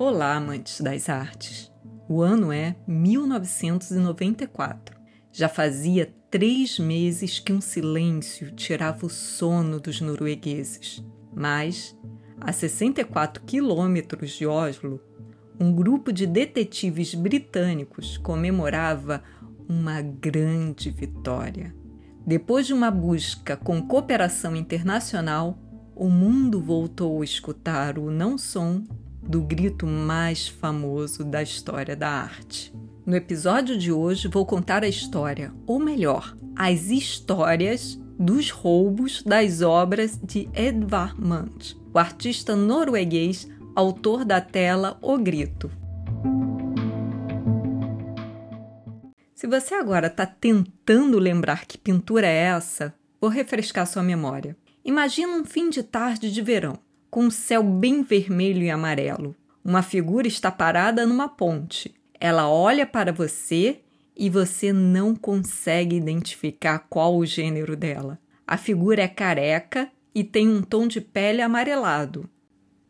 Olá, amantes das artes. O ano é 1994. Já fazia três meses que um silêncio tirava o sono dos noruegueses. Mas, a 64 quilômetros de Oslo, um grupo de detetives britânicos comemorava uma grande vitória. Depois de uma busca com cooperação internacional, o mundo voltou a escutar o não som do grito mais famoso da história da arte. No episódio de hoje vou contar a história, ou melhor, as histórias dos roubos das obras de Edvard Munch, o artista norueguês, autor da tela O Grito. Se você agora está tentando lembrar que pintura é essa, vou refrescar sua memória. Imagina um fim de tarde de verão com um céu bem vermelho e amarelo. Uma figura está parada numa ponte. Ela olha para você e você não consegue identificar qual o gênero dela. A figura é careca e tem um tom de pele amarelado.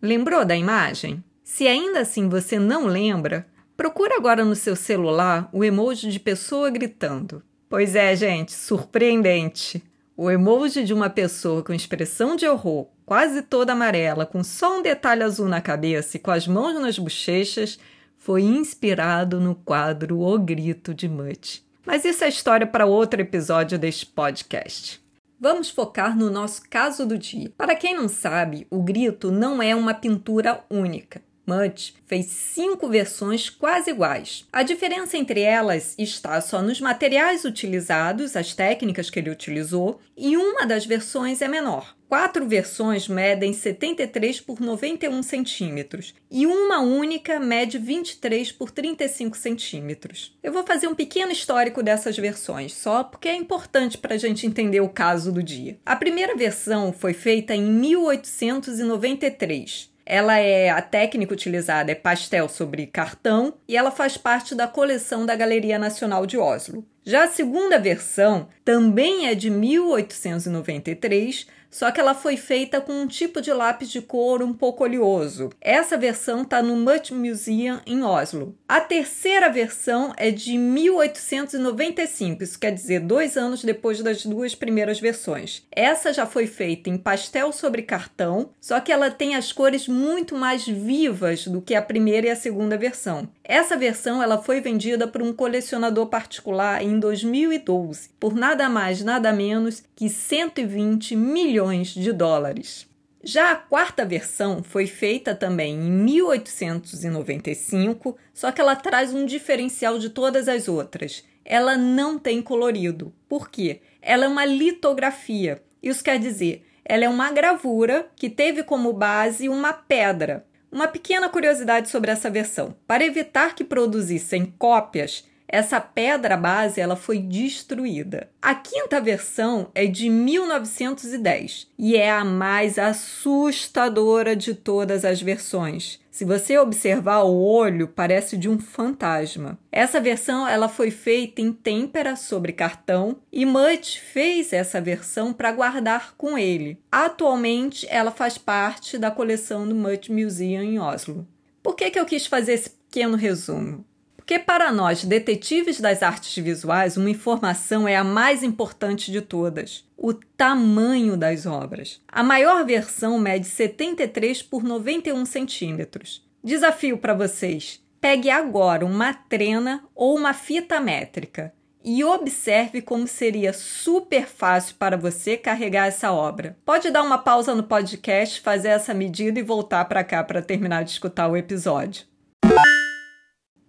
Lembrou da imagem? Se ainda assim você não lembra, procura agora no seu celular o emoji de pessoa gritando. Pois é, gente, surpreendente. O emoji de uma pessoa com expressão de horror, quase toda amarela, com só um detalhe azul na cabeça e com as mãos nas bochechas, foi inspirado no quadro O Grito de Mutt. Mas isso é história para outro episódio deste podcast. Vamos focar no nosso caso do dia. Para quem não sabe, o grito não é uma pintura única. Much fez cinco versões quase iguais. A diferença entre elas está só nos materiais utilizados, as técnicas que ele utilizou, e uma das versões é menor. Quatro versões medem 73 por 91 centímetros e uma única mede 23 por 35 centímetros. Eu vou fazer um pequeno histórico dessas versões, só porque é importante para a gente entender o caso do dia. A primeira versão foi feita em 1893 ela é a técnica utilizada é pastel sobre cartão e ela faz parte da coleção da Galeria Nacional de Oslo. Já a segunda versão também é de 1893, só que ela foi feita com um tipo de lápis de couro um pouco oleoso. Essa versão está no Mutt Museum em Oslo. A terceira versão é de 1895, isso quer dizer dois anos depois das duas primeiras versões. Essa já foi feita em pastel sobre cartão, só que ela tem as cores muito mais vivas do que a primeira e a segunda versão. Essa versão ela foi vendida por um colecionador particular em 2012 por nada mais nada menos que 120 milhões de dólares. Já a quarta versão foi feita também em 1895, só que ela traz um diferencial de todas as outras. Ela não tem colorido. Por quê? Ela é uma litografia. Isso quer dizer, ela é uma gravura que teve como base uma pedra. Uma pequena curiosidade sobre essa versão: para evitar que produzissem cópias, essa pedra base ela foi destruída. A quinta versão é de 1910 e é a mais assustadora de todas as versões. Se você observar o olho, parece de um fantasma. Essa versão ela foi feita em têmpera sobre cartão e Mutt fez essa versão para guardar com ele. Atualmente, ela faz parte da coleção do Mutt Museum em Oslo. Por que, que eu quis fazer esse pequeno resumo? Porque para nós, detetives das artes visuais, uma informação é a mais importante de todas: o tamanho das obras. A maior versão mede 73 por 91 centímetros. Desafio para vocês: pegue agora uma trena ou uma fita métrica e observe como seria super fácil para você carregar essa obra. Pode dar uma pausa no podcast, fazer essa medida e voltar para cá para terminar de escutar o episódio.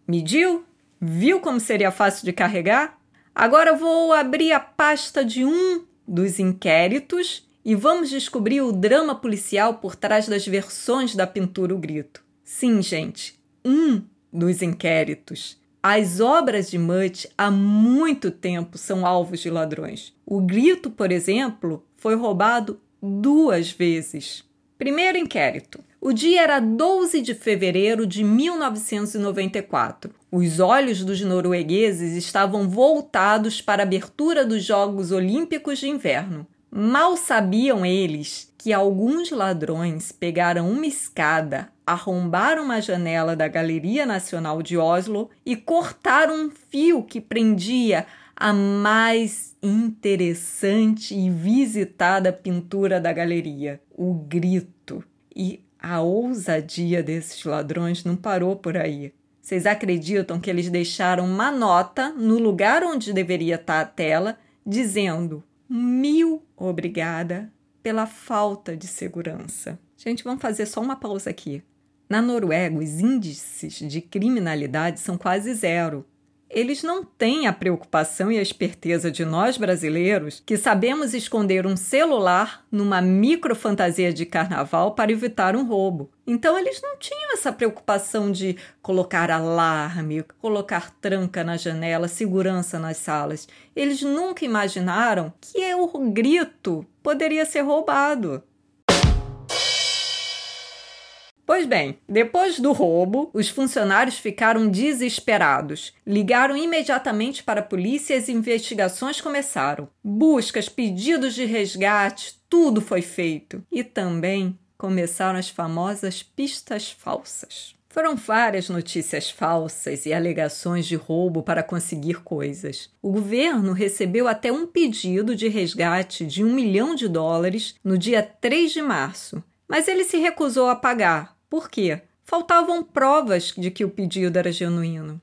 Mediu? Viu como seria fácil de carregar? Agora vou abrir a pasta de um dos inquéritos e vamos descobrir o drama policial por trás das versões da pintura O Grito. Sim, gente, um dos inquéritos. As obras de Mutt há muito tempo são alvos de ladrões. O Grito, por exemplo, foi roubado duas vezes. Primeiro inquérito. O dia era 12 de fevereiro de 1994. Os olhos dos noruegueses estavam voltados para a abertura dos Jogos Olímpicos de Inverno. Mal sabiam eles que alguns ladrões pegaram uma escada arrombaram uma janela da Galeria Nacional de Oslo e cortaram um fio que prendia a mais interessante e visitada pintura da galeria, o grito. E a ousadia desses ladrões não parou por aí. Vocês acreditam que eles deixaram uma nota no lugar onde deveria estar a tela, dizendo mil obrigada pela falta de segurança. Gente, vamos fazer só uma pausa aqui. Na Noruega, os índices de criminalidade são quase zero eles não têm a preocupação e a esperteza de nós brasileiros que sabemos esconder um celular numa microfantasia de carnaval para evitar um roubo. Então eles não tinham essa preocupação de colocar alarme, colocar tranca na janela, segurança nas salas. Eles nunca imaginaram que o grito poderia ser roubado. Pois bem, depois do roubo, os funcionários ficaram desesperados. Ligaram imediatamente para a polícia e as investigações começaram. Buscas, pedidos de resgate, tudo foi feito. E também começaram as famosas pistas falsas. Foram várias notícias falsas e alegações de roubo para conseguir coisas. O governo recebeu até um pedido de resgate de um milhão de dólares no dia 3 de março, mas ele se recusou a pagar por quê? Faltavam provas de que o pedido era genuíno.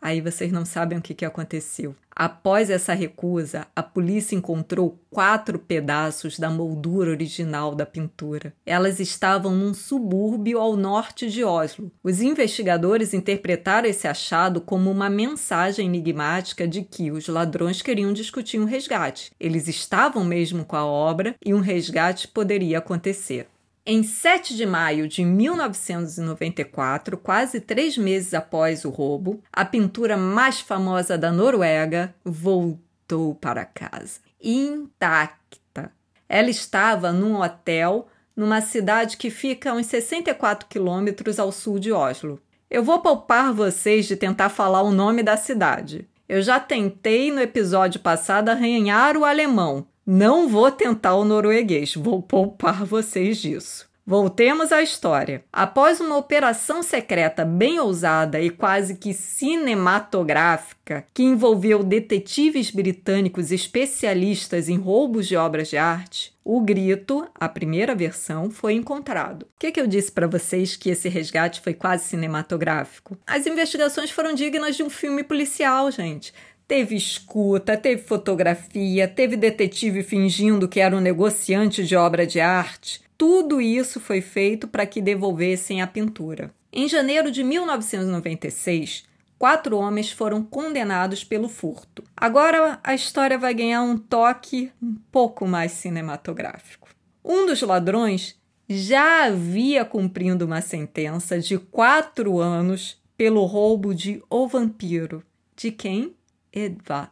Aí vocês não sabem o que, que aconteceu. Após essa recusa, a polícia encontrou quatro pedaços da moldura original da pintura. Elas estavam num subúrbio ao norte de Oslo. Os investigadores interpretaram esse achado como uma mensagem enigmática de que os ladrões queriam discutir um resgate. Eles estavam mesmo com a obra e um resgate poderia acontecer. Em 7 de maio de 1994, quase três meses após o roubo, a pintura mais famosa da Noruega voltou para casa, intacta. Ela estava num hotel numa cidade que fica a uns 64 quilômetros ao sul de Oslo. Eu vou poupar vocês de tentar falar o nome da cidade. Eu já tentei no episódio passado arranhar o alemão, não vou tentar o norueguês, vou poupar vocês disso. Voltemos à história. Após uma operação secreta bem ousada e quase que cinematográfica, que envolveu detetives britânicos especialistas em roubos de obras de arte, o grito, a primeira versão, foi encontrado. O que, que eu disse para vocês que esse resgate foi quase cinematográfico? As investigações foram dignas de um filme policial, gente. Teve escuta, teve fotografia, teve detetive fingindo que era um negociante de obra de arte. Tudo isso foi feito para que devolvessem a pintura. Em janeiro de 1996, quatro homens foram condenados pelo furto. Agora a história vai ganhar um toque um pouco mais cinematográfico. Um dos ladrões já havia cumprindo uma sentença de quatro anos pelo roubo de O Vampiro. De quem? Edvard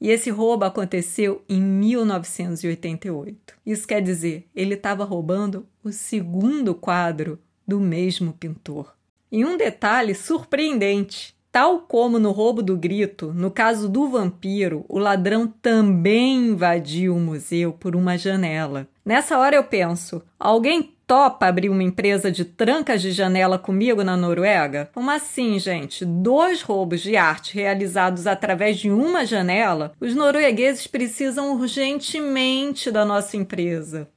E esse roubo aconteceu em 1988. Isso quer dizer, ele estava roubando o segundo quadro do mesmo pintor. E um detalhe surpreendente: tal como no roubo do grito, no caso do vampiro, o ladrão também invadiu o museu por uma janela. Nessa hora eu penso: alguém topa abrir uma empresa de trancas de janela comigo na Noruega? Como assim, gente? Dois roubos de arte realizados através de uma janela? Os noruegueses precisam urgentemente da nossa empresa.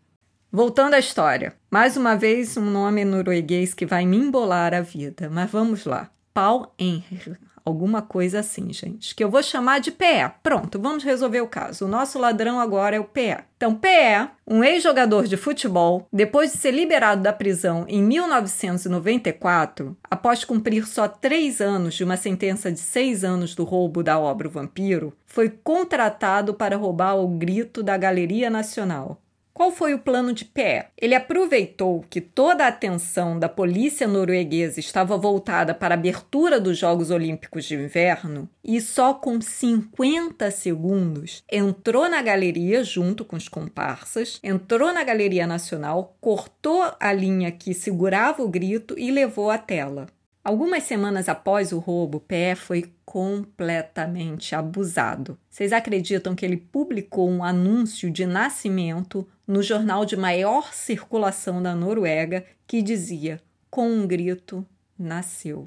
Voltando à história. Mais uma vez, um nome norueguês que vai me embolar a vida. Mas vamos lá. Paul Enher. Alguma coisa assim, gente. Que eu vou chamar de PE. Pronto, vamos resolver o caso. O nosso ladrão agora é o PE. Então, PE, um ex-jogador de futebol, depois de ser liberado da prisão em 1994, após cumprir só três anos de uma sentença de seis anos do roubo da obra O Vampiro, foi contratado para roubar o grito da Galeria Nacional. Qual foi o plano de Pé? Ele aproveitou que toda a atenção da polícia norueguesa estava voltada para a abertura dos Jogos Olímpicos de Inverno e só com 50 segundos entrou na galeria junto com os comparsas, entrou na Galeria Nacional, cortou a linha que segurava o grito e levou à tela. Algumas semanas após o roubo, Pé foi completamente abusado. Vocês acreditam que ele publicou um anúncio de nascimento no jornal de maior circulação da Noruega que dizia: com um grito, nasceu.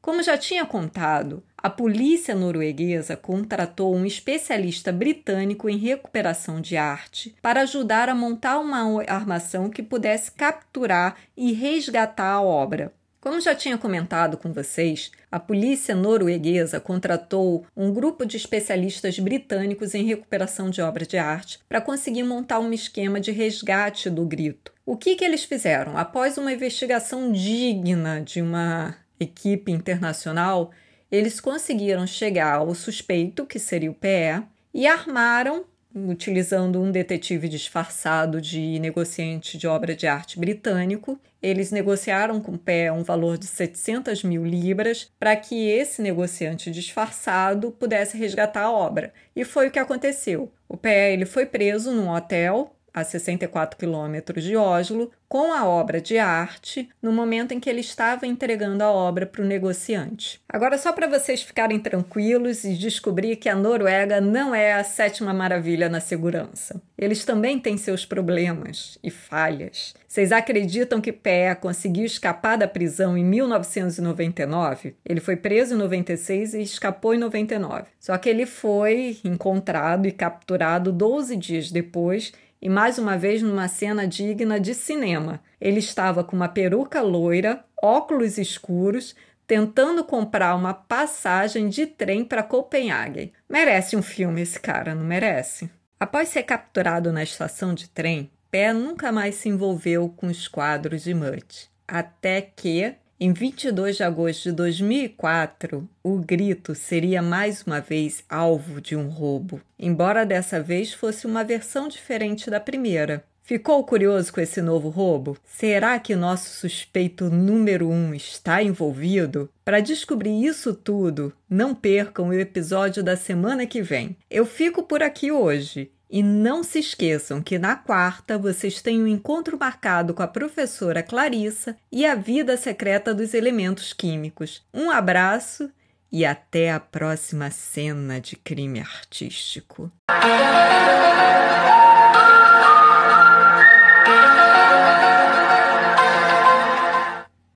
Como já tinha contado, a polícia norueguesa contratou um especialista britânico em recuperação de arte para ajudar a montar uma armação que pudesse capturar e resgatar a obra. Como já tinha comentado com vocês, a polícia norueguesa contratou um grupo de especialistas britânicos em recuperação de obras de arte para conseguir montar um esquema de resgate do grito. O que, que eles fizeram? Após uma investigação digna de uma equipe internacional, eles conseguiram chegar ao suspeito, que seria o PE, e armaram, utilizando um detetive disfarçado de negociante de obra de arte britânico, eles negociaram com PE um valor de 700 mil libras para que esse negociante disfarçado pudesse resgatar a obra. E foi o que aconteceu. O PE ele foi preso num hotel a 64 quilômetros de Oslo, com a obra de arte no momento em que ele estava entregando a obra para o negociante. Agora, só para vocês ficarem tranquilos e descobrir que a Noruega não é a sétima maravilha na segurança. Eles também têm seus problemas e falhas. Vocês acreditam que Pé conseguiu escapar da prisão em 1999? Ele foi preso em 96 e escapou em 99. Só que ele foi encontrado e capturado 12 dias depois e mais uma vez numa cena digna de cinema. Ele estava com uma peruca loira, óculos escuros, tentando comprar uma passagem de trem para Copenhague. Merece um filme esse cara, não merece? Após ser capturado na estação de trem, Pé nunca mais se envolveu com os quadros de Mutt. Até que, em 22 de agosto de 2004, o grito seria mais uma vez alvo de um roubo, embora dessa vez fosse uma versão diferente da primeira. Ficou curioso com esse novo roubo? Será que nosso suspeito número um está envolvido? Para descobrir isso tudo, não percam o episódio da semana que vem. Eu fico por aqui hoje e não se esqueçam que na quarta vocês têm um encontro marcado com a professora Clarissa e a vida secreta dos elementos químicos. Um abraço e até a próxima cena de crime artístico.